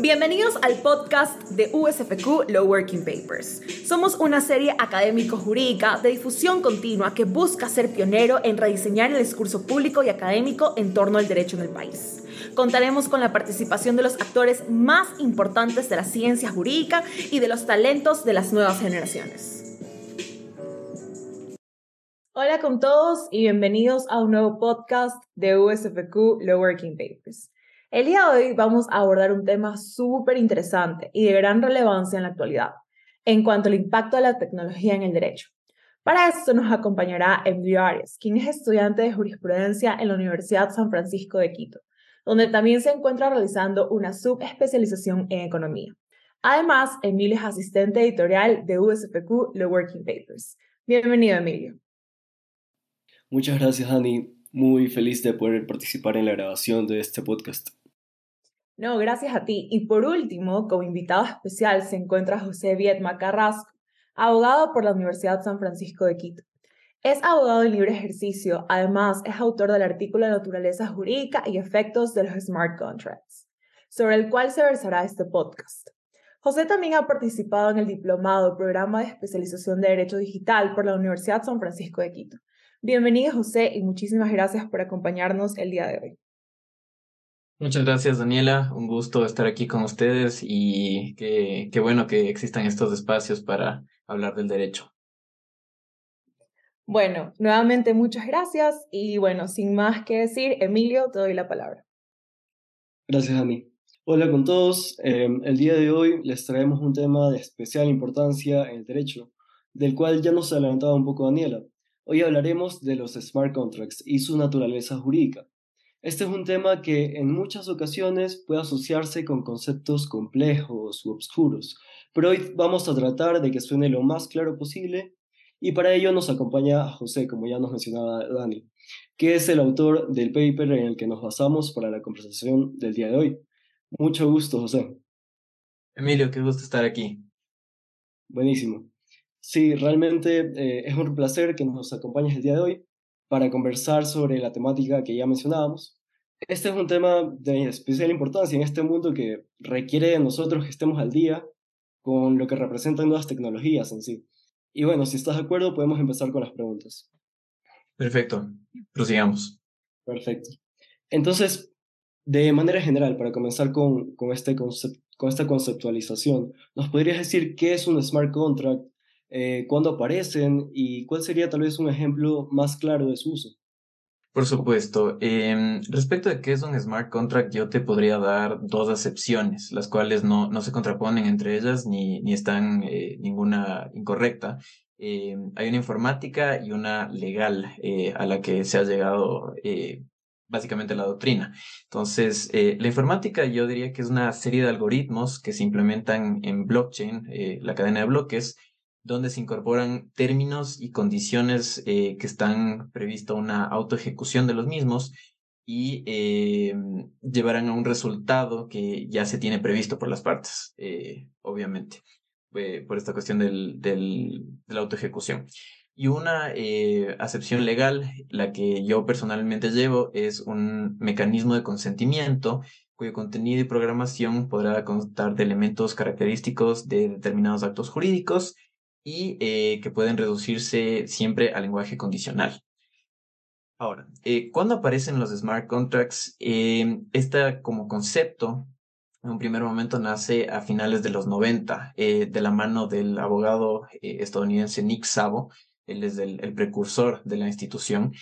Bienvenidos al podcast de USFQ Law Working Papers. Somos una serie académico-jurídica de difusión continua que busca ser pionero en rediseñar el discurso público y académico en torno al derecho en el país. Contaremos con la participación de los actores más importantes de la ciencia jurídica y de los talentos de las nuevas generaciones. Hola con todos y bienvenidos a un nuevo podcast de USFQ Law Working Papers. El día de hoy vamos a abordar un tema súper interesante y de gran relevancia en la actualidad, en cuanto al impacto de la tecnología en el derecho. Para esto nos acompañará Emilio Arias, quien es estudiante de jurisprudencia en la Universidad San Francisco de Quito, donde también se encuentra realizando una subespecialización en economía. Además, Emilio es asistente editorial de USFQ The Working Papers. Bienvenido, Emilio. Muchas gracias, Dani. Muy feliz de poder participar en la grabación de este podcast. No, gracias a ti. Y por último, como invitado especial se encuentra José Vietma Carrasco, abogado por la Universidad San Francisco de Quito. Es abogado en libre ejercicio, además es autor del artículo Naturaleza Jurídica y Efectos de los Smart Contracts, sobre el cual se versará este podcast. José también ha participado en el diplomado Programa de Especialización de Derecho Digital por la Universidad San Francisco de Quito. Bienvenido José y muchísimas gracias por acompañarnos el día de hoy. Muchas gracias, Daniela. Un gusto estar aquí con ustedes y qué, bueno que existan estos espacios para hablar del derecho. Bueno, nuevamente muchas gracias y bueno, sin más que decir, Emilio, te doy la palabra. Gracias, Dani. Hola con todos. Em, el día de hoy les traemos un tema de especial importancia en el derecho, del cual ya nos adelantaba un poco Daniela. Hoy hablaremos de los smart contracts y su naturaleza jurídica. Este es un tema que en muchas ocasiones puede asociarse con conceptos complejos u obscuros, pero hoy vamos a tratar de que suene lo más claro posible y para ello nos acompaña José, como ya nos mencionaba Dani, que es el autor del paper en el que nos basamos para la conversación del día de hoy. Mucho gusto, José. Emilio, qué gusto estar aquí. Buenísimo. Sí, realmente eh, es un placer que nos acompañes el día de hoy para conversar sobre la temática que ya mencionábamos. Este es un tema de especial importancia en este mundo que requiere de nosotros que estemos al día con lo que representan nuevas tecnologías en sí. Y bueno, si estás de acuerdo, podemos empezar con las preguntas. Perfecto, prosigamos. Perfecto. Entonces, de manera general, para comenzar con, con, este con esta conceptualización, ¿nos podrías decir qué es un smart contract eh, cuándo aparecen y cuál sería tal vez un ejemplo más claro de su uso. Por supuesto. Em, respecto de qué es un smart contract, yo te podría dar dos acepciones, las cuales no, no se contraponen entre ellas ni, ni están eh, ninguna incorrecta. Em, hay una informática y una legal eh, a la que se ha llegado básicamente la doctrina. Entonces, la informática yo diría que es una serie de algoritmos que se implementan en blockchain, la cadena de bloques, donde se incorporan términos y condiciones eh, que están previsto una autoejecución de los mismos y eh, llevarán a un resultado que ya se tiene previsto por las partes, eh, obviamente, por esta cuestión del, del, de la autoejecución. Y una acepción legal, la que yo personalmente llevo, es un mecanismo de consentimiento cuyo contenido y programación podrá constar de elementos característicos de determinados actos jurídicos y eh, que pueden reducirse siempre al lenguaje condicional. Ahora, eh, cuando aparecen los smart contracts, eh, este como concepto en un primer momento nace a finales de los 90 de la mano del abogado estadounidense Nick Szabo, él es el precursor de la institución,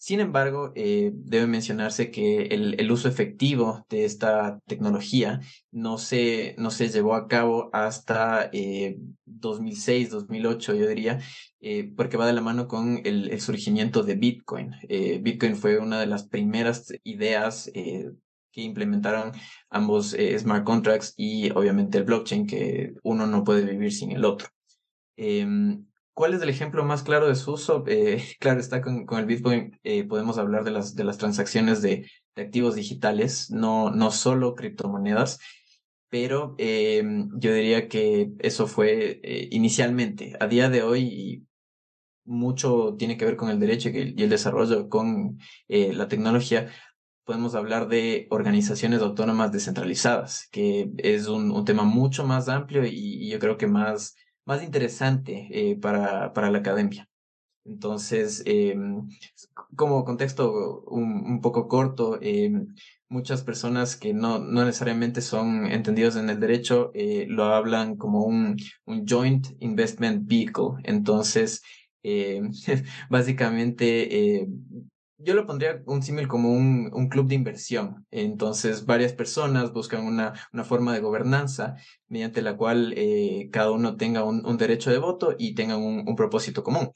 sin embargo, eh, debe mencionarse que el, uso efectivo de esta tecnología no se, no se llevó a cabo hasta eh, 2006, 2008, yo diría, eh, porque va de la mano con el, surgimiento de Bitcoin. Eh, Bitcoin fue una de las primeras ideas que implementaron ambos smart contracts y obviamente el blockchain, que uno no puede vivir sin el otro. ¿Cuál es el ejemplo más claro de su uso? Eh, claro, está con, el Bitcoin, eh, podemos hablar de las, transacciones de, activos digitales, no, no solo criptomonedas, pero eh, yo diría que eso fue inicialmente. A día de hoy, mucho tiene que ver con el derecho y el desarrollo con la tecnología, podemos hablar de organizaciones autónomas descentralizadas, que es un, tema mucho más amplio y, yo creo que más, más interesante eh, para, para la academia. Entonces, em, como contexto un, poco corto, em, muchas personas que no, no, necesariamente son entendidos en el derecho eh, lo hablan como un, un, joint investment vehicle. Entonces, básicamente, eh, yo lo pondría un símil como un, un, club de inversión. Entonces, varias personas buscan una, una forma de gobernanza mediante la cual eh, cada uno tenga un, derecho de voto y tenga un, un propósito común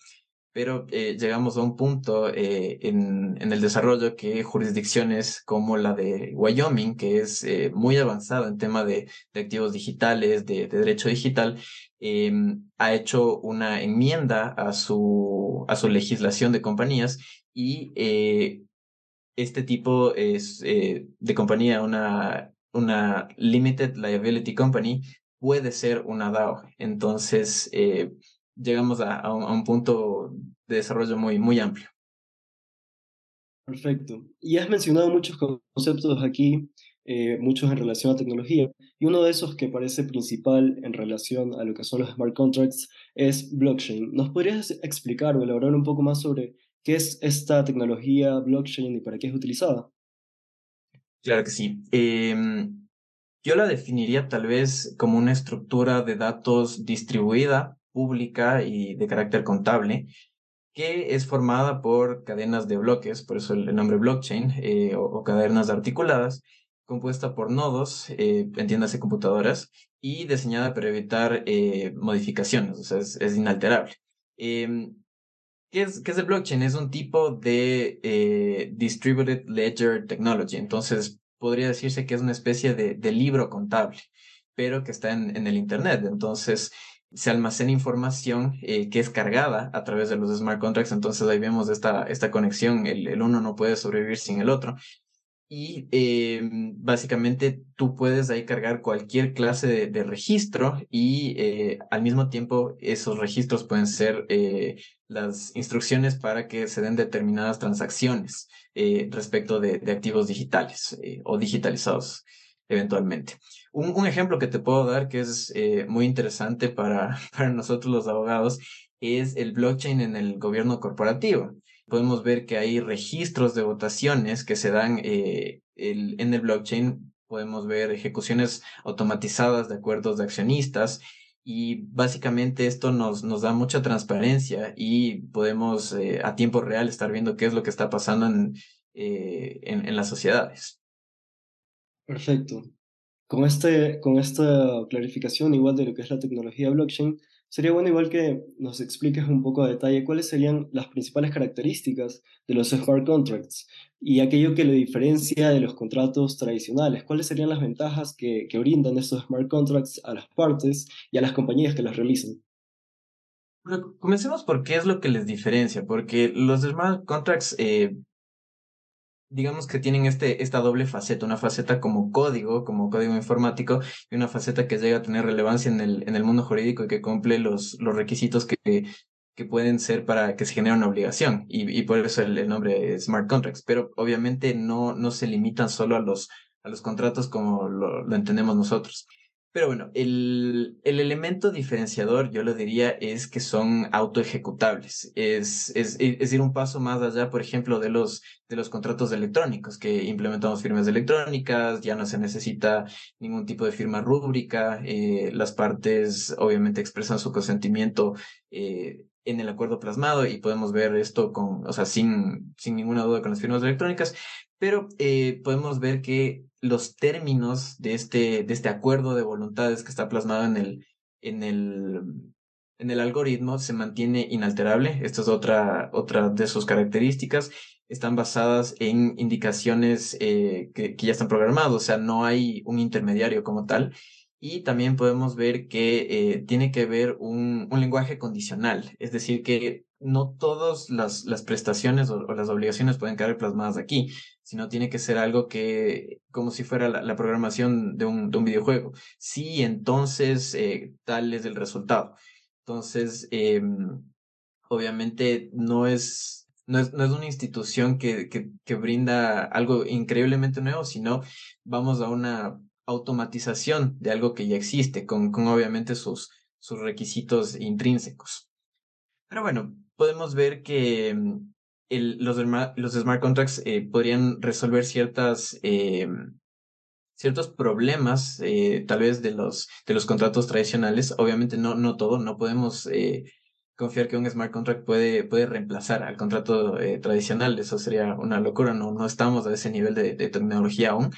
pero eh, llegamos a un punto eh, en, en, el desarrollo que jurisdicciones como la de Wyoming, que es eh, muy avanzada en tema de, de activos digitales, de, de derecho digital, em, ha hecho una enmienda a su, a su legislación de compañías y este tipo es, de compañía, una, una Limited Liability Company, puede ser una DAO. Entonces, llegamos a, un, punto de desarrollo muy, muy amplio. Perfecto. Y has mencionado muchos conceptos aquí, eh, muchos en relación a tecnología, y uno de esos que parece principal en relación a lo que son los smart contracts es blockchain. ¿Nos podrías explicar o elaborar un poco más sobre qué es esta tecnología blockchain y para qué es utilizada? Claro que sí. Em, yo la definiría tal vez como una estructura de datos distribuida pública y de carácter contable, que es formada por cadenas de bloques, por eso el, nombre blockchain, eh, o, cadenas articuladas, compuesta por nodos, eh, entiéndase computadoras, y diseñada para evitar eh, modificaciones, o sea, es, inalterable. ¿Qué, es, ¿Qué es el blockchain? Es un tipo de eh, Distributed Ledger Technology, entonces podría decirse que es una especie de, de libro contable, pero que está en, en el Internet. Entonces, se almacena información eh, que es cargada a través de los smart contracts. Entonces ahí vemos esta, esta conexión, el, el uno no puede sobrevivir sin el otro. Y eh, básicamente tú puedes ahí cargar cualquier clase de, registro y eh, al mismo tiempo esos registros pueden ser las instrucciones para que se den determinadas transacciones respecto de, activos digitales o digitalizados eventualmente. Un, ejemplo que te puedo dar que es eh, muy interesante para, para nosotros los abogados es el blockchain en el gobierno corporativo. Podemos ver que hay registros de votaciones que se dan eh, en el blockchain. Podemos ver ejecuciones automatizadas de acuerdos de accionistas y básicamente esto nos, nos da mucha transparencia y podemos eh, a tiempo real estar viendo qué es lo que está pasando en, en, en las sociedades. Perfecto. Con, este, con esta clarificación igual de lo que es la tecnología blockchain, sería bueno igual que nos expliques un poco a detalle cuáles serían las principales características de los smart contracts y aquello que le diferencia de los contratos tradicionales. ¿Cuáles serían las ventajas que, que brindan estos smart contracts a las partes y a las compañías que los realizan? Comencemos por qué es lo que les diferencia, porque los smart contracts eh, digamos que tienen este, esta doble faceta, una faceta como código, como código informático, y una faceta que llega a tener relevancia en el, en el mundo jurídico y que cumple los, los requisitos que, que pueden ser para que se genere una obligación. Y, y por eso el, nombre smart contracts. Pero obviamente no, no se limitan solo a los, a los contratos como lo entendemos nosotros. Pero bueno, el, el, elemento diferenciador, yo lo diría, es que son autoejecutables. Es, es, es, ir un paso más allá, por ejemplo, de los, de los contratos electrónicos, que implementamos firmas electrónicas, ya no se necesita ningún tipo de firma rúbrica, eh, las partes obviamente expresan su consentimiento eh, en el acuerdo plasmado y podemos ver esto con, o sea, sin, sin ninguna duda con las firmas electrónicas, pero eh, podemos ver que los términos de este, de este acuerdo de voluntades que está plasmado en el, en el, en el algoritmo se mantiene inalterable. Esta es otra, otra de sus características. Están basadas en indicaciones eh, que, ya están programadas, o sea, no hay un intermediario como tal. Y también podemos ver que eh, tiene que ver un, un lenguaje condicional, es decir, que no todas las, las prestaciones o, las obligaciones pueden quedar plasmadas aquí, sino tiene que ser algo que, como si fuera la, programación de un, de un, videojuego. Sí, entonces eh, tal es el resultado. Entonces, eh, obviamente no es, no es, no es una institución que, que, que brinda algo increíblemente nuevo, sino vamos a una automatización de algo que ya existe, con, con obviamente sus, sus requisitos intrínsecos. Pero bueno, podemos ver que mm, el, los, los smart contracts eh, podrían resolver ciertas, eh, ciertos problemas, eh, tal vez de los, de los contratos tradicionales. Obviamente no, no todo, no podemos confiar que un smart contract puede, puede reemplazar al contrato tradicional. Eso sería una locura, no, no estamos a ese nivel de, de tecnología aún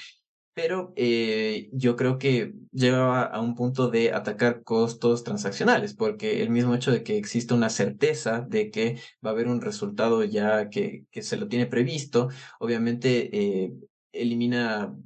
pero eh, yo creo que lleva a un punto de atacar costos transaccionales, porque el mismo hecho de que existe una certeza de que va a haber un resultado ya que, que se lo tiene previsto, obviamente eh, elimina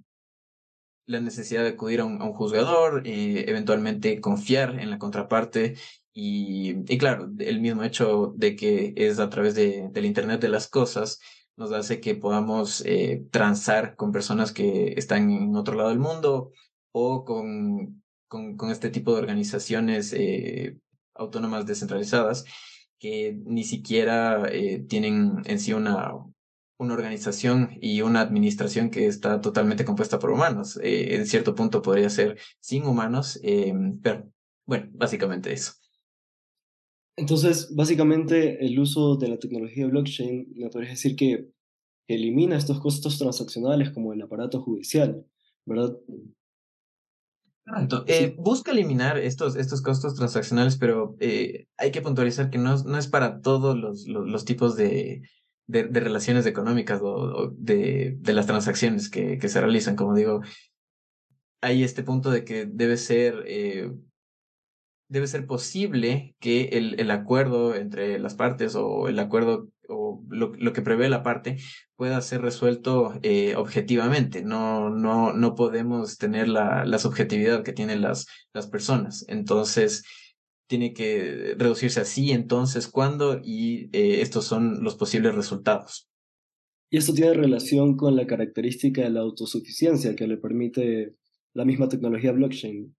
la necesidad de acudir a un, a un juzgador, eh, eventualmente confiar en la contraparte y, y, claro, el mismo hecho de que es a través de, del Internet de las Cosas, nos hace que podamos eh, transar con personas que están en otro lado del mundo o con, con, este tipo de organizaciones eh, autónomas descentralizadas que ni siquiera eh, tienen en sí una, una organización y una administración que está totalmente compuesta por humanos. En cierto punto podría ser sin humanos, pero bueno, básicamente eso. Entonces, básicamente, el uso de la tecnología blockchain, me podrías decir que elimina estos costos transaccionales como el aparato judicial, ¿verdad? Eh, busca eliminar estos, estos costos transaccionales, pero eh, hay que puntualizar que no, no es para todos los, los, tipos de, de, de, relaciones económicas o, de, de, las transacciones que, que, se realizan. Como digo, hay este punto de que debe ser eh, debe ser posible que el, el, acuerdo entre las partes o el acuerdo o lo, lo que prevé la parte pueda ser resuelto eh, objetivamente. No, no, no podemos tener la, la subjetividad que tienen las, las personas. Entonces, tiene que reducirse así, entonces, cuándo y eh, estos son los posibles resultados. Y esto tiene relación con la característica de la autosuficiencia que le permite la misma tecnología blockchain.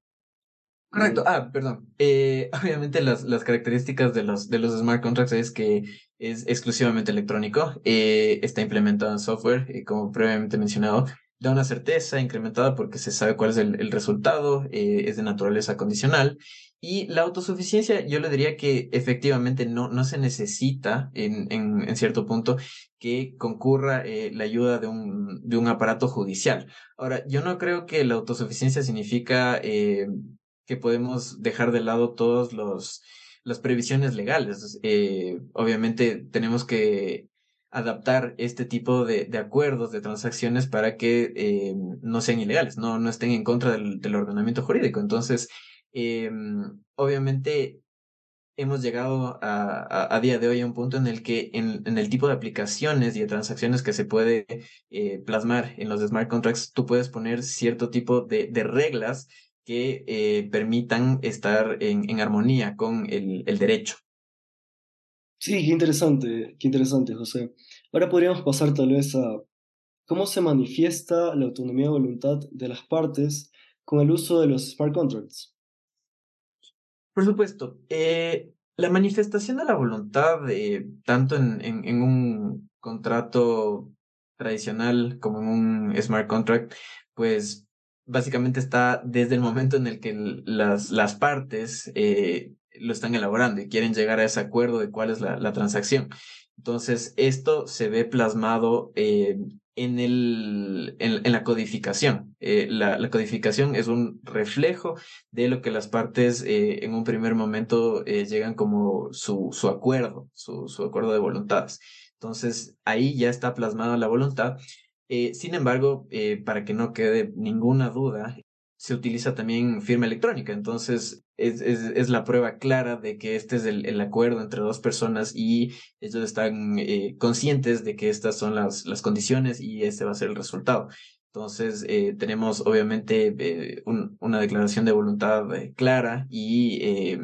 Correcto. Ah, perdón. Eh, obviamente las, las características de los, de los smart contracts es que es exclusivamente electrónico, eh, está implementado en software, eh, como previamente mencionado, da una certeza incrementada porque se sabe cuál es el, el resultado, eh, es de naturaleza condicional. Y la autosuficiencia, yo le diría que efectivamente no, no se necesita en, en, en cierto punto que concurra eh, la ayuda de un, de un aparato judicial. Ahora, yo no creo que la autosuficiencia significa eh, que podemos dejar de lado todos los las previsiones legales. Eh, obviamente tenemos que adaptar este tipo de, de acuerdos, de transacciones para que eh, no sean ilegales, no, no estén en contra del, del ordenamiento jurídico. Entonces, eh, obviamente hemos llegado a, a, a, día de hoy a un punto en el que en, en, el tipo de aplicaciones y de transacciones que se puede plasmar en los smart contracts, tú puedes poner cierto tipo de, de reglas que eh, permitan estar en, en armonía con el, el, derecho. Sí, qué interesante, qué interesante, José. Ahora podríamos pasar tal vez a cómo se manifiesta la autonomía de voluntad de las partes con el uso de los smart contracts. Por supuesto. Eh, la manifestación de la voluntad, eh, tanto en, en, en un contrato tradicional como en un smart contract, pues básicamente está desde el momento en el que las, las partes eh, lo están elaborando y quieren llegar a ese acuerdo de cuál es la, la transacción. Entonces, esto se ve plasmado eh, en, el, en, en, la codificación. Eh, la, la, codificación es un reflejo de lo que las partes en un primer momento llegan como su, su acuerdo, su, su acuerdo de voluntades. Entonces, ahí ya está plasmada la voluntad eh, sin embargo, eh, para que no quede ninguna duda, se utiliza también firma electrónica. Entonces, es, es, la prueba clara de que este es el, el, acuerdo entre dos personas y ellos están eh, conscientes de que estas son las, las condiciones y este va a ser el resultado. Entonces, eh, tenemos obviamente un, una declaración de voluntad clara y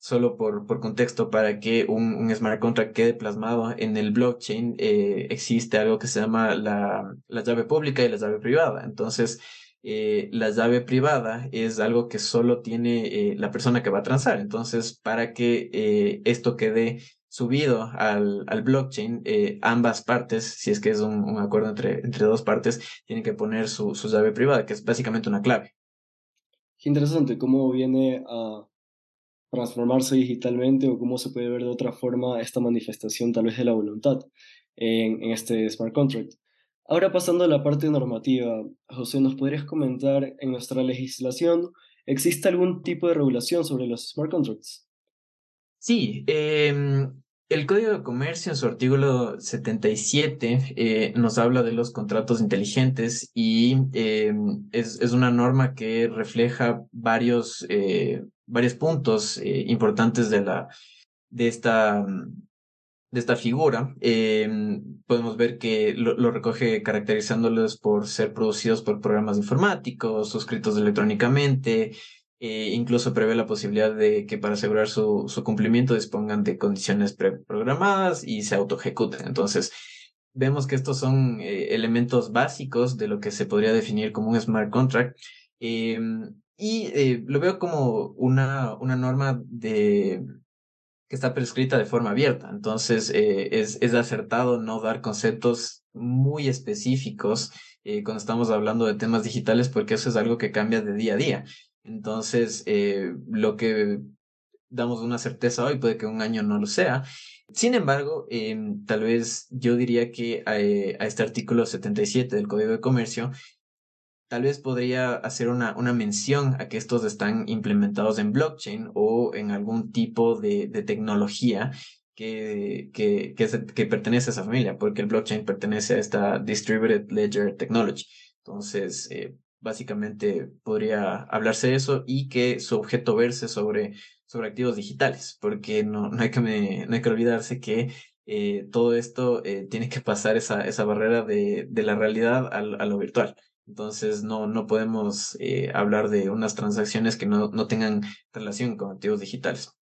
solo por, por contexto, para que un, un, smart contract quede plasmado en el blockchain, eh, existe algo que se llama la, la, llave pública y la llave privada. Entonces, eh, la llave privada es algo que solo tiene eh, la persona que va a transar. Entonces, para que esto quede subido al, al blockchain, ambas partes, si es que es un, acuerdo entre, entre dos partes, tienen que poner su, su llave privada, que es básicamente una clave. Qué interesante cómo viene a transformarse digitalmente o cómo se puede ver de otra forma esta manifestación tal vez de la voluntad en, este smart contract. Ahora pasando a la parte normativa, José, ¿nos podrías comentar en nuestra legislación existe algún tipo de regulación sobre los smart contracts? Sí, em, el Código de Comercio en su artículo 77 eh, nos habla de los contratos inteligentes y em, es, es, una norma que refleja varios, eh, varios puntos eh, importantes de, la, de, esta, de esta figura. Em, podemos ver que lo, lo, recoge caracterizándolos por ser producidos por programas informáticos, suscritos electrónicamente, eh, incluso prevé la posibilidad de que para asegurar su, su cumplimiento dispongan de condiciones preprogramadas y se auto ejecuten. Entonces, vemos que estos son eh, elementos básicos de lo que se podría definir como un smart contract. Em, y eh, lo veo como una, una norma de, que está prescrita de forma abierta. Entonces, es, es acertado no dar conceptos muy específicos cuando estamos hablando de temas digitales, porque eso es algo que cambia de día a día. Entonces, eh, lo que damos una certeza hoy puede que un año no lo sea. Sin embargo, em, tal vez yo diría que eh, a, este artículo 77 del Código de Comercio, tal vez podría hacer una, una mención a que estos están implementados en blockchain o en algún tipo de, de tecnología que, que, que, pertenece a esa familia, porque el blockchain pertenece a esta Distributed Ledger Technology. Entonces, eh, básicamente podría hablarse de eso y que su objeto verse sobre, sobre activos digitales, porque no, no, hay, que no hay que olvidarse que eh, todo esto eh, tiene que pasar esa, esa barrera de, de la realidad a, lo virtual. Entonces no, no podemos eh, hablar de unas transacciones que no, no tengan relación con activos digitales.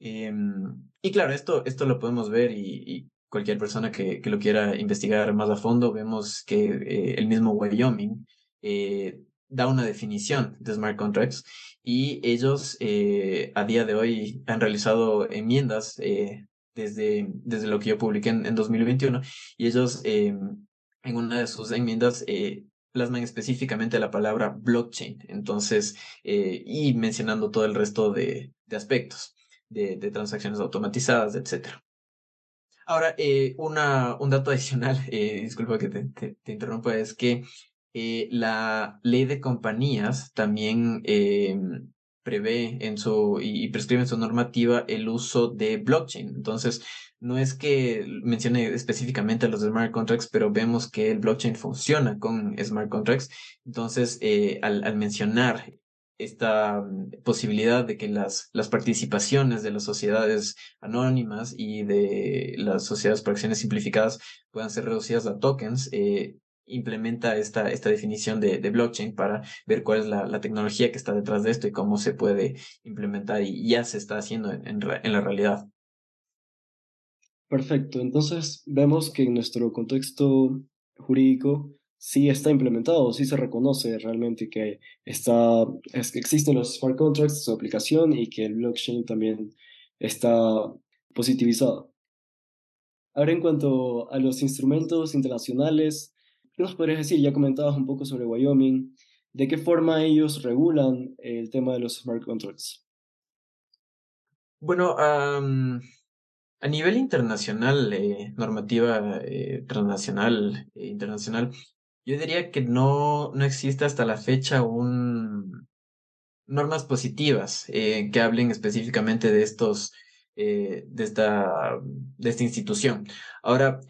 Em, y claro, esto, esto lo podemos ver y, cualquier persona que, que, lo quiera investigar más a fondo, vemos que el mismo Wyoming eh, da una definición de smart contracts y ellos eh, a día de hoy han realizado enmiendas eh, desde, desde lo que yo publiqué en, en 2021 y ellos em, en una de sus enmiendas plasman específicamente la palabra blockchain, entonces, y mencionando todo el resto de, de aspectos de, transacciones automatizadas, etc. Ahora, una, un dato adicional, disculpa que te, te, te interrumpa, es que eh, la ley de compañías también eh, prevé en su y, prescribe en su normativa el uso de blockchain. Entonces, no es que mencione específicamente los smart contracts, pero vemos que el blockchain funciona con smart contracts. Entonces, eh, al, mencionar esta mm, posibilidad de que las, las participaciones de las sociedades anónimas y de las sociedades por acciones simplificadas puedan ser reducidas a tokens, eh, implementa esta, esta definición de, de blockchain para ver cuál es la, la, tecnología que está detrás de esto y cómo se puede implementar y ya se está haciendo en, en, en la realidad. Perfecto, entonces vemos que en nuestro contexto jurídico sí está implementado, sí se reconoce realmente que está, existen los smart contracts, su aplicación y que el blockchain también está positivizado. Ahora, en cuanto a los instrumentos internacionales, ¿Qué nos podrías decir? Ya comentabas un poco sobre Wyoming. ¿De qué forma ellos regulan el tema de los smart contracts? Bueno, um, a nivel internacional, eh, normativa eh, transnacional e internacional, yo diría que no, no existe hasta la fecha un normas positivas eh, que hablen específicamente de estos de esta de esta institución. Ahora,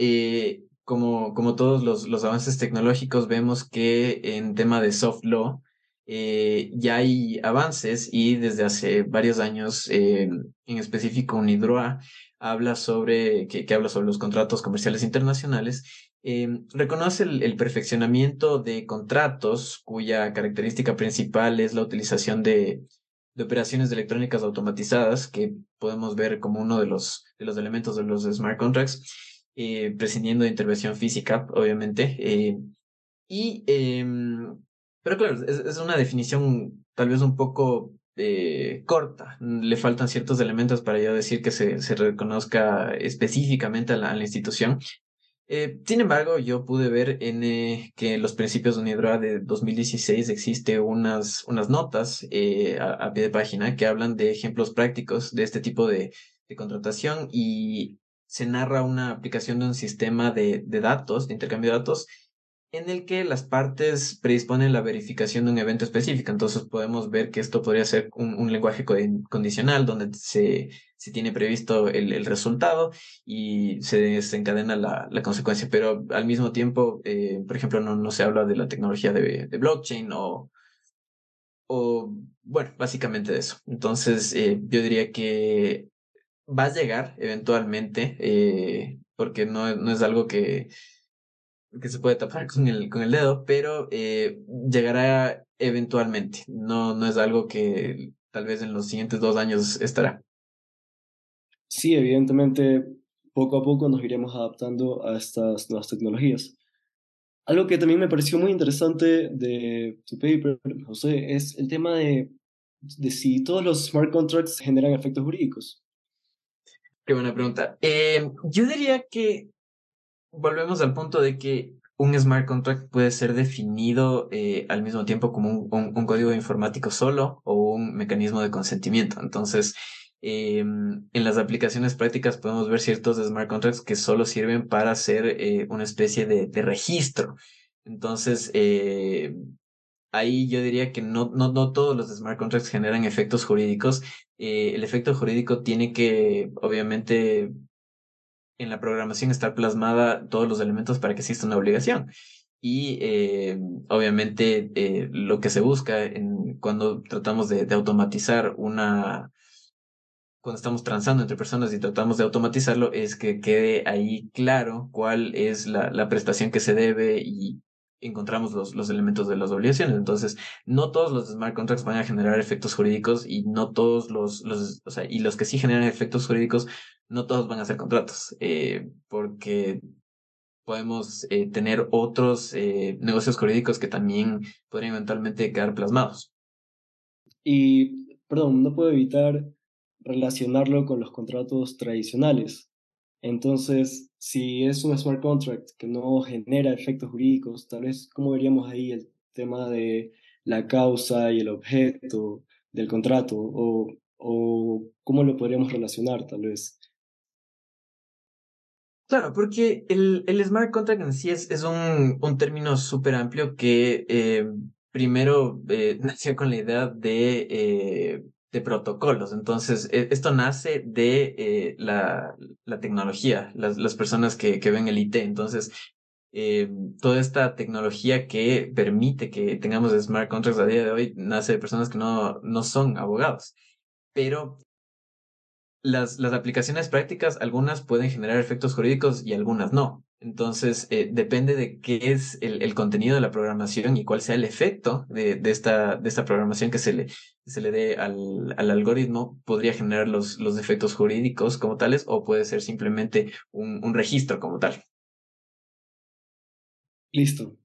como, como todos los, los avances tecnológicos, vemos que en tema de soft law ya hay avances y desde hace varios años, en específico UNIDROA, habla sobre, que, habla sobre los contratos comerciales internacionales, eh, reconoce el, perfeccionamiento de contratos cuya característica principal es la utilización de, operaciones electrónicas automatizadas, que podemos ver como uno de los, de los elementos de los smart contracts eh, prescindiendo de intervención física, obviamente. Eh, y, eh, pero claro, es, una definición tal vez un poco corta. Le faltan ciertos elementos para yo decir que se, se reconozca específicamente a la, institución. sin embargo, yo pude ver en que en los principios de Unidroa de 2016 existe unas, unas notas a, pie de página que hablan de ejemplos prácticos de este tipo de, de contratación y se narra una aplicación de un sistema de, de datos, de intercambio de datos, en el que las partes predisponen la verificación de un evento específico. Entonces podemos ver que esto podría ser un, lenguaje condicional donde se, se tiene previsto el, resultado y se desencadena la, la, consecuencia. Pero al mismo tiempo, eh, por ejemplo, no, no, se habla de la tecnología de, de blockchain o, o, bueno, básicamente de eso. Entonces eh, yo diría que va a llegar eventualmente, eh, porque no, no, es algo que, que se puede tapar con el, con el dedo, pero eh, llegará eventualmente. No, no es algo que tal vez en los siguientes dos años estará. Sí, evidentemente, poco a poco nos iremos adaptando a estas nuevas tecnologías. Algo que también me pareció muy interesante de tu paper, José, es el tema de, de si todos los smart contracts generan efectos jurídicos. Qué buena pregunta. Eh, yo diría que volvemos al punto de que un smart contract puede ser definido eh, al mismo tiempo como un, código informático solo o un mecanismo de consentimiento. Entonces, em, en las aplicaciones prácticas podemos ver ciertos smart contracts que solo sirven para hacer eh, una especie de, de registro. Entonces, ahí yo diría que no, no, no todos los smart contracts generan efectos jurídicos. Eh, el efecto jurídico tiene que, obviamente, en la programación estar plasmada todos los elementos para que exista una obligación. Y eh, obviamente eh, lo que se busca en, cuando tratamos de, automatizar una, cuando estamos transando entre personas y tratamos de automatizarlo, es que quede ahí claro cuál es la, la prestación que se debe y encontramos los, los elementos de las obligaciones. Entonces, no todos los smart contracts van a generar efectos jurídicos y no todos los, los o sea, y los que sí generan efectos jurídicos, no todos van a ser contratos, eh, porque podemos eh, tener otros eh, negocios jurídicos que también podrían eventualmente quedar plasmados. Y, perdón, no puedo evitar relacionarlo con los contratos tradicionales. Entonces, si es un smart contract que no genera efectos jurídicos, tal vez, ¿cómo veríamos ahí el tema de la causa y el objeto del contrato? ¿O, o cómo lo podríamos relacionar, tal vez? Claro, porque el, el smart contract en sí es, es un, un término súper amplio que eh, primero eh, nació con la idea de eh, de protocolos. Entonces, e, esto nace de eh, la, la, tecnología, las, las personas que, que, ven el IT. Entonces, toda esta tecnología que permite que tengamos smart contracts a día de hoy nace de personas que no, no son abogados. Pero las, las aplicaciones prácticas, algunas pueden generar efectos jurídicos y algunas no. Entonces, eh, depende de qué es el, el, contenido de la programación y cuál sea el efecto de, de, esta, de esta programación que se le, se le dé al, al algoritmo, podría generar los, los efectos jurídicos como tales o puede ser simplemente un, un registro como tal. Listo.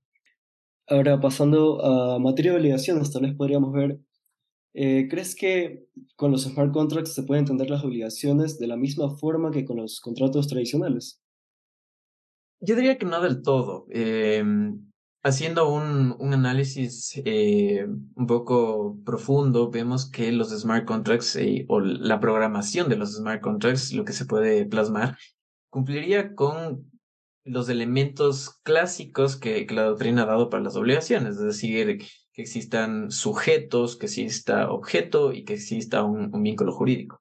Ahora, pasando a materia de obligaciones, tal vez podríamos ver eh, ¿Crees que con los smart contracts se pueden entender las obligaciones de la misma forma que con los contratos tradicionales? Yo diría que no del todo. Em, haciendo un, un análisis eh, un poco profundo, vemos que los smart contracts eh, o la programación de los smart contracts, lo que se puede plasmar, cumpliría con los elementos clásicos que, que la doctrina ha dado para las obligaciones, es decir, que existan sujetos, que exista objeto y que exista un, vínculo jurídico.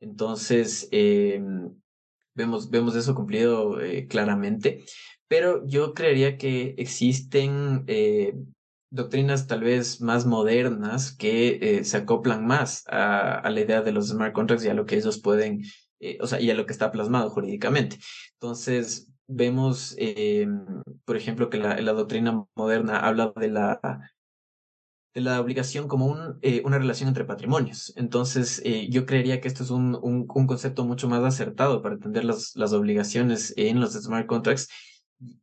Entonces, em, vemos, vemos eso cumplido eh, claramente, pero yo creería que existen eh, doctrinas tal vez más modernas que eh, se acoplan más a, la idea de los smart contracts y a lo que ellos pueden, o sea, y a lo que está plasmado jurídicamente. Entonces, vemos, em, por ejemplo, que la, la doctrina moderna habla de la de la obligación como un, eh, una relación entre patrimonios. Entonces, eh, yo creería que esto es un, un, concepto mucho más acertado para entender las, las obligaciones en los smart contracts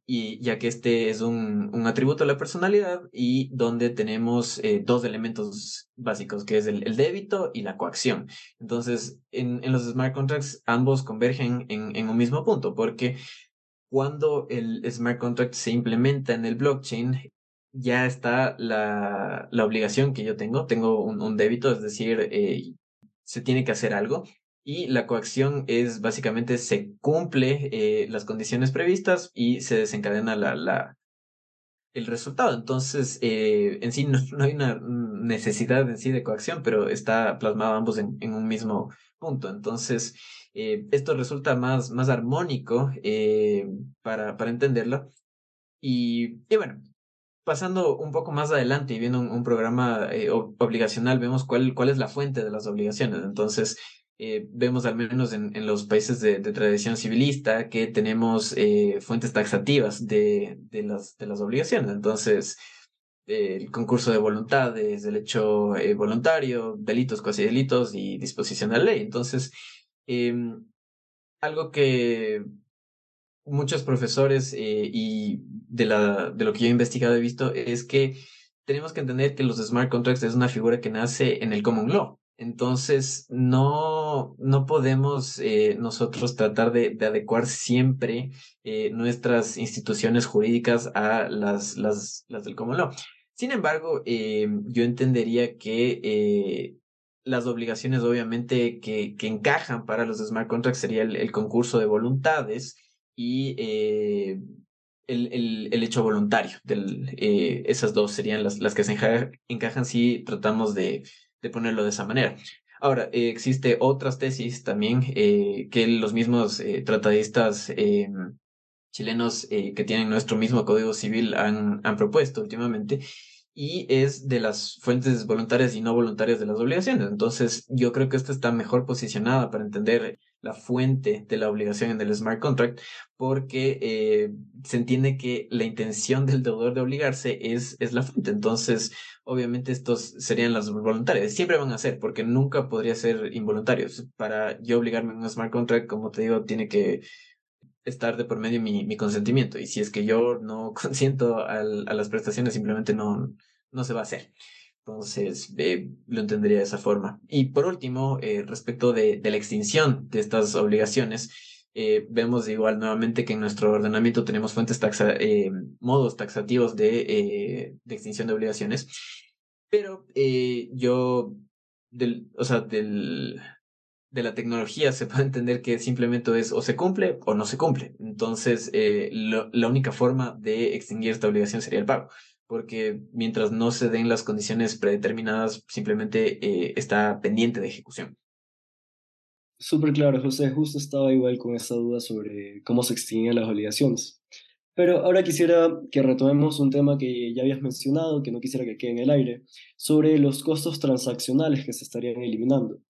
y ya que este es un, un atributo de la personalidad y donde tenemos eh, dos elementos básicos, que es el, débito y la coacción. Entonces, en, en los smart contracts ambos convergen en, en, un mismo punto, porque cuando el smart contract se implementa en el blockchain, ya está la, la obligación que yo tengo, tengo un, débito, es decir, eh, se tiene que hacer algo y la coacción es básicamente se cumple eh, las condiciones previstas y se desencadena la, la, el resultado. Entonces, eh, en sí no, no, hay una necesidad en sí de coacción, pero está plasmado ambos en, en un mismo punto. Entonces, esto resulta más, más armónico para, para entenderlo. Y, y bueno, pasando un poco más adelante y viendo un, programa eh, obligacional, vemos cuál, cuál es la fuente de las obligaciones. Entonces, eh, vemos al menos en, en los países de, tradición civilista que tenemos eh, fuentes taxativas de, de, las, de las obligaciones. Entonces, el concurso de voluntades, el hecho voluntario, delitos, cuasi delitos y disposición de la ley. Entonces, em, algo que muchos profesores eh, y de, la, de lo que yo he investigado he visto es que tenemos que entender que los smart contracts es una figura que nace en el common law. Entonces, no, no podemos eh, nosotros tratar de, de adecuar siempre eh, nuestras instituciones jurídicas a las, las, del common law. Sin embargo, eh, yo entendería que eh, las obligaciones obviamente que, que encajan para los smart contracts sería el concurso de voluntades y eh, el, el, el, hecho voluntario. Del, esas dos serían las, las que se encajan si tratamos de de ponerlo de esa manera. Ahora, eh, existe otras tesis también eh, que los mismos eh, tratadistas chilenos que tienen nuestro mismo código civil han, han propuesto últimamente y es de las fuentes voluntarias y no voluntarias de las obligaciones. Entonces, yo creo que esta está mejor posicionada para entender la fuente de la obligación en el smart contract, porque eh, se entiende que la intención del deudor de obligarse es, es la fuente. Entonces, obviamente estos serían las voluntarias. Siempre van a ser, porque nunca podría ser involuntarios. Para yo obligarme en un smart contract, como te digo, tiene que estar de por medio mi, mi consentimiento. Y si es que yo no consiento al, a las prestaciones, simplemente no, no se va a hacer. Entonces, eh, lo entendería de esa forma. Y por último, eh, respecto de, de, la extinción de estas obligaciones, eh, vemos igual nuevamente que en nuestro ordenamiento tenemos fuentes taxa, eh, modos taxativos de, eh, de, extinción de obligaciones, pero yo, del, o sea, del, de la tecnología se puede entender que simplemente es o se cumple o no se cumple. Entonces, lo, la única forma de extinguir esta obligación sería el pago porque mientras no se den las condiciones predeterminadas, simplemente eh, está pendiente de ejecución. Súper claro, José. Justo estaba igual con esta duda sobre cómo se extinguen las obligaciones. Pero ahora quisiera que retomemos un tema que ya habías mencionado, que no quisiera que quede en el aire, sobre los costos transaccionales que se estarían eliminando.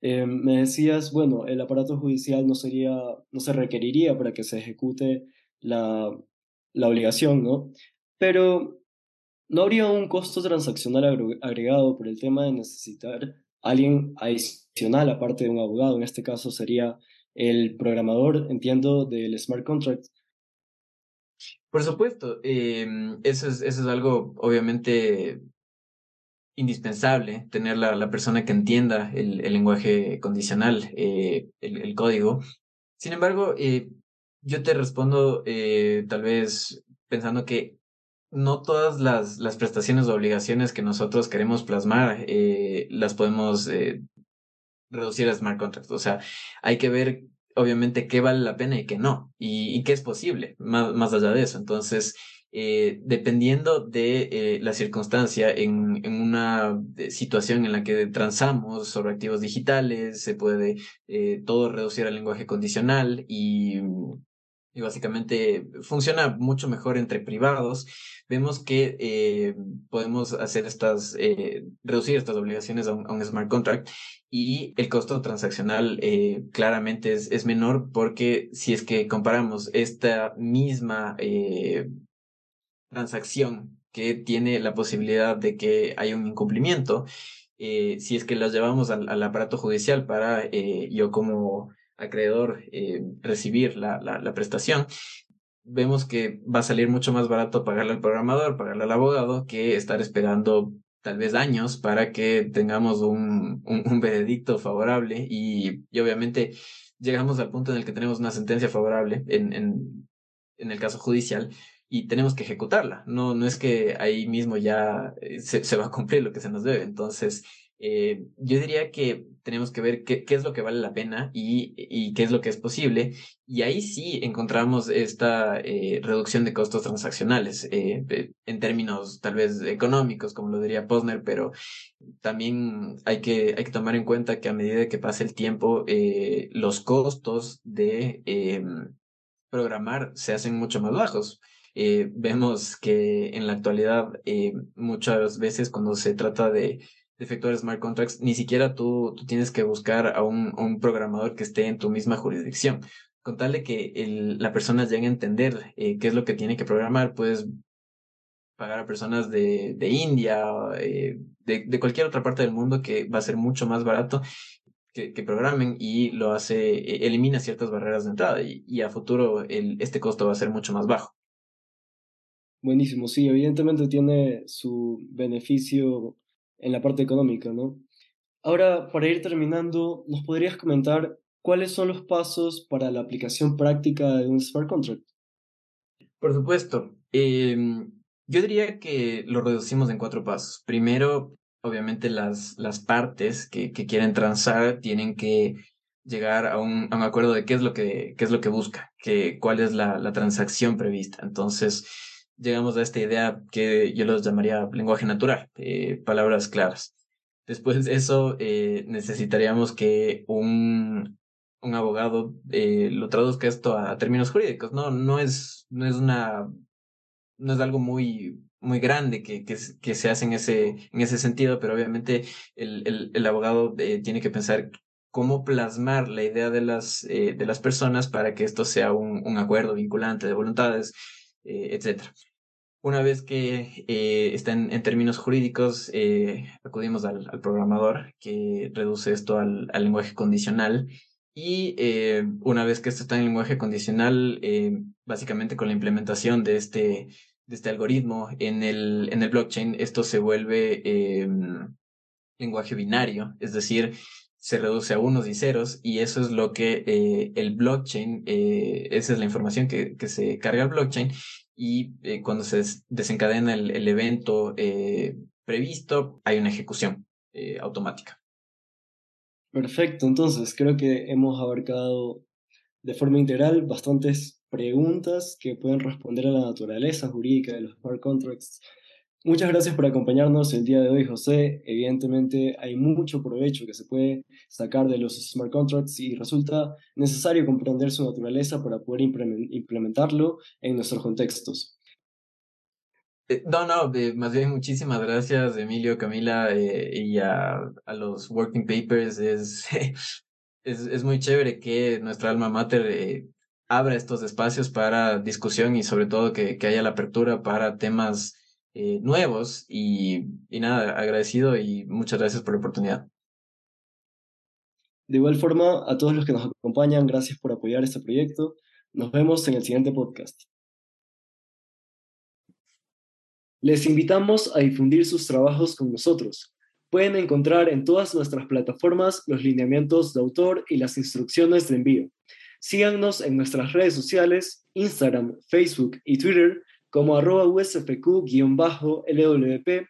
Eh, me decías, bueno, el aparato judicial no, sería, no se requeriría para que se ejecute la, la obligación, ¿no? Pero ¿No habría un costo transaccional agregado por el tema de necesitar alguien adicional aparte de un abogado? En este caso sería el programador, entiendo, del smart contract. Por supuesto, eh, eso, es, eso es algo obviamente indispensable, tener la, la persona que entienda el, lenguaje condicional, eh, el, el, código. Sin embargo, eh, yo te respondo eh, tal vez pensando que no todas las, las prestaciones o obligaciones que nosotros queremos plasmar eh, las podemos eh, reducir a smart contracts. O sea, hay que ver obviamente qué vale la pena y qué no, y, qué es posible, más, más allá de eso. Entonces, eh, dependiendo de la circunstancia, en, en, una situación en la que transamos sobre activos digitales, se puede todo reducir al lenguaje condicional y y básicamente funciona mucho mejor entre privados. Vemos que eh, podemos hacer estas, eh, reducir estas obligaciones a un, smart contract y el costo transaccional eh, claramente es, es, menor porque si es que comparamos esta misma eh, transacción que tiene la posibilidad de que haya un incumplimiento, si es que las llevamos al, aparato judicial para yo como acreedor recibir la, la, la, prestación, vemos que va a salir mucho más barato pagarle al programador, pagarle al abogado, que estar esperando tal vez años para que tengamos un, un, veredicto favorable y, y, obviamente llegamos al punto en el que tenemos una sentencia favorable en, en, en el caso judicial y tenemos que ejecutarla. No, no es que ahí mismo ya eh, se, se va a cumplir lo que se nos debe. Entonces, eh, yo diría que tenemos que ver qué, es lo que vale la pena y, qué es lo que es posible. Y ahí sí encontramos esta eh, reducción de costos transaccionales eh, en términos tal vez económicos, como lo diría Posner, pero también hay que, hay que tomar en cuenta que a medida que pase el tiempo, eh, los costos de programar se hacen mucho más bajos. vemos que en la actualidad muchas veces cuando se trata de de efectuar smart contracts, ni siquiera tú, tú tienes que buscar a un, un, programador que esté en tu misma jurisdicción. Con tal de que el, la persona llegue a entender eh, qué es lo que tiene que programar, puedes pagar a personas de, de India, eh, de, de, cualquier otra parte del mundo que va a ser mucho más barato que, que programen y lo hace, e, elimina ciertas barreras de entrada y, y a futuro el, este costo va a ser mucho más bajo. Buenísimo, sí, evidentemente tiene su beneficio en la parte económica, ¿no? Ahora, para ir terminando, ¿nos podrías comentar cuáles son los pasos para la aplicación práctica de un smart contract? Por supuesto. Eh, yo diría que lo reducimos en cuatro pasos. Primero, obviamente las, las partes que, que quieren transar tienen que llegar a un, un, acuerdo de qué es lo que, qué es lo que busca, que, cuál es la, la transacción prevista. Entonces, llegamos a esta idea que yo los llamaría lenguaje natural, eh, palabras claras. Después de eso, eh, necesitaríamos que un, un abogado eh, lo traduzca esto a, términos jurídicos. No, no es, no es una, no es algo muy, muy grande que, que, que se hace en ese, en ese sentido, pero obviamente el, el, el abogado tiene que pensar cómo plasmar la idea de las, de las personas para que esto sea un, un acuerdo vinculante de voluntades eh, etcétera. Una vez que eh, está en, términos jurídicos, eh, acudimos al, programador que reduce esto al, lenguaje condicional y eh, una vez que esto está en lenguaje condicional, básicamente con la implementación de este, de este algoritmo en el, en el blockchain, esto se vuelve lenguaje binario, es decir, se reduce a unos y ceros y eso es lo que eh, el blockchain, eh, esa es la información que, que se carga al blockchain y eh, cuando se desencadena el, el evento previsto hay una ejecución automática. Perfecto, entonces creo que hemos abarcado de forma integral bastantes preguntas que pueden responder a la naturaleza jurídica de los smart contracts Muchas gracias por acompañarnos el día de hoy, José. Evidentemente hay mucho provecho que se puede sacar de los smart contracts y resulta necesario comprender su naturaleza para poder implementarlo en nuestros contextos. Eh, no, no, más bien muchísimas gracias, Emilio, Camila eh, y a, a, los Working Papers. Es, es, es, muy chévere que nuestra alma mater eh, abra estos espacios para discusión y sobre todo que, que haya la apertura para temas eh, nuevos y, y nada, agradecido y muchas gracias por la oportunidad. De igual forma, a todos los que nos acompañan, gracias por apoyar este proyecto. Nos vemos en el siguiente podcast. Les invitamos a difundir sus trabajos con nosotros. Pueden encontrar en todas nuestras plataformas los lineamientos de autor y las instrucciones de envío. Síganos en nuestras redes sociales, Instagram, Facebook y Twitter como arroba USFQ-LWP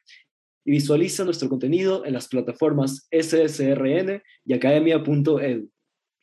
y visualiza nuestro contenido en las plataformas SSRN y academia.edu.